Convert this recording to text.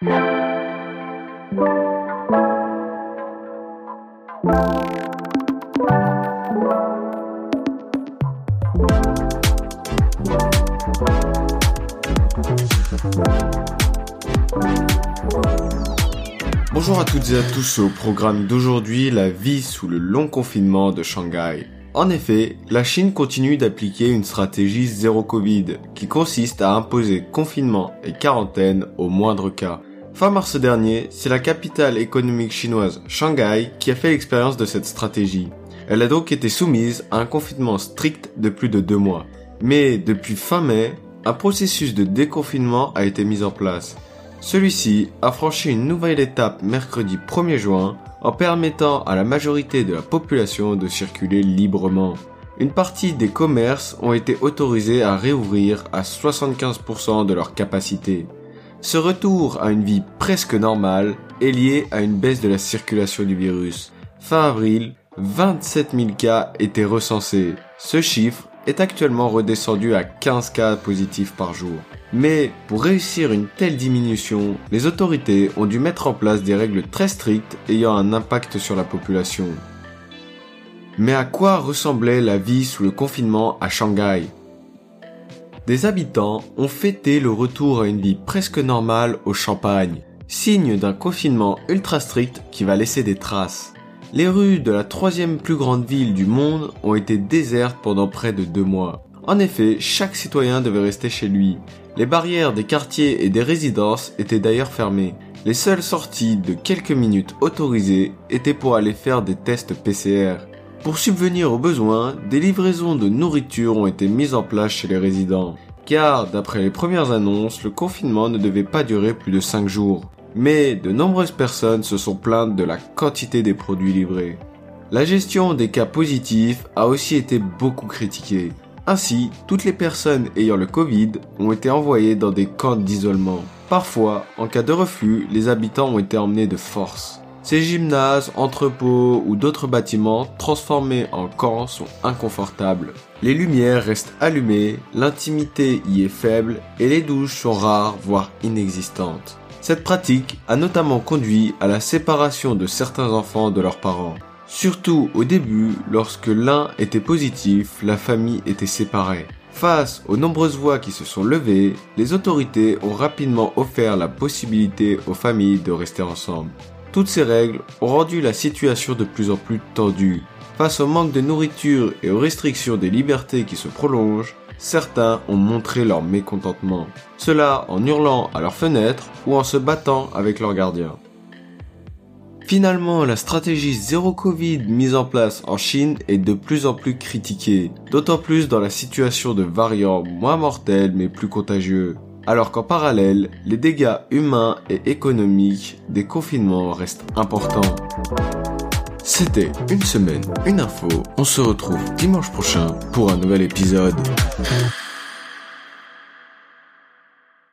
Bonjour à toutes et à tous au programme d'aujourd'hui, la vie sous le long confinement de Shanghai. En effet, la Chine continue d'appliquer une stratégie zéro Covid qui consiste à imposer confinement et quarantaine au moindre cas. Fin mars dernier, c'est la capitale économique chinoise, Shanghai, qui a fait l'expérience de cette stratégie. Elle a donc été soumise à un confinement strict de plus de deux mois. Mais depuis fin mai, un processus de déconfinement a été mis en place. Celui-ci a franchi une nouvelle étape mercredi 1er juin en permettant à la majorité de la population de circuler librement. Une partie des commerces ont été autorisés à réouvrir à 75% de leur capacité. Ce retour à une vie presque normale est lié à une baisse de la circulation du virus. Fin avril, 27 000 cas étaient recensés. Ce chiffre est actuellement redescendu à 15 cas positifs par jour. Mais pour réussir une telle diminution, les autorités ont dû mettre en place des règles très strictes ayant un impact sur la population. Mais à quoi ressemblait la vie sous le confinement à Shanghai? Des habitants ont fêté le retour à une vie presque normale au Champagne, signe d'un confinement ultra strict qui va laisser des traces. Les rues de la troisième plus grande ville du monde ont été désertes pendant près de deux mois. En effet, chaque citoyen devait rester chez lui. Les barrières des quartiers et des résidences étaient d'ailleurs fermées. Les seules sorties de quelques minutes autorisées étaient pour aller faire des tests PCR. Pour subvenir aux besoins, des livraisons de nourriture ont été mises en place chez les résidents. Car, d'après les premières annonces, le confinement ne devait pas durer plus de 5 jours. Mais de nombreuses personnes se sont plaintes de la quantité des produits livrés. La gestion des cas positifs a aussi été beaucoup critiquée. Ainsi, toutes les personnes ayant le Covid ont été envoyées dans des camps d'isolement. Parfois, en cas de refus, les habitants ont été emmenés de force. Ces gymnases, entrepôts ou d'autres bâtiments transformés en camps sont inconfortables. Les lumières restent allumées, l'intimité y est faible et les douches sont rares voire inexistantes. Cette pratique a notamment conduit à la séparation de certains enfants de leurs parents. Surtout au début, lorsque l'un était positif, la famille était séparée. Face aux nombreuses voix qui se sont levées, les autorités ont rapidement offert la possibilité aux familles de rester ensemble. Toutes ces règles ont rendu la situation de plus en plus tendue. Face au manque de nourriture et aux restrictions des libertés qui se prolongent, certains ont montré leur mécontentement. Cela en hurlant à leurs fenêtres ou en se battant avec leurs gardiens. Finalement, la stratégie zéro Covid mise en place en Chine est de plus en plus critiquée, d'autant plus dans la situation de variants moins mortels mais plus contagieux. Alors qu'en parallèle, les dégâts humains et économiques des confinements restent importants. C'était une semaine, une info. On se retrouve dimanche prochain pour un nouvel épisode.